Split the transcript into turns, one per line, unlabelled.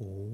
Oh.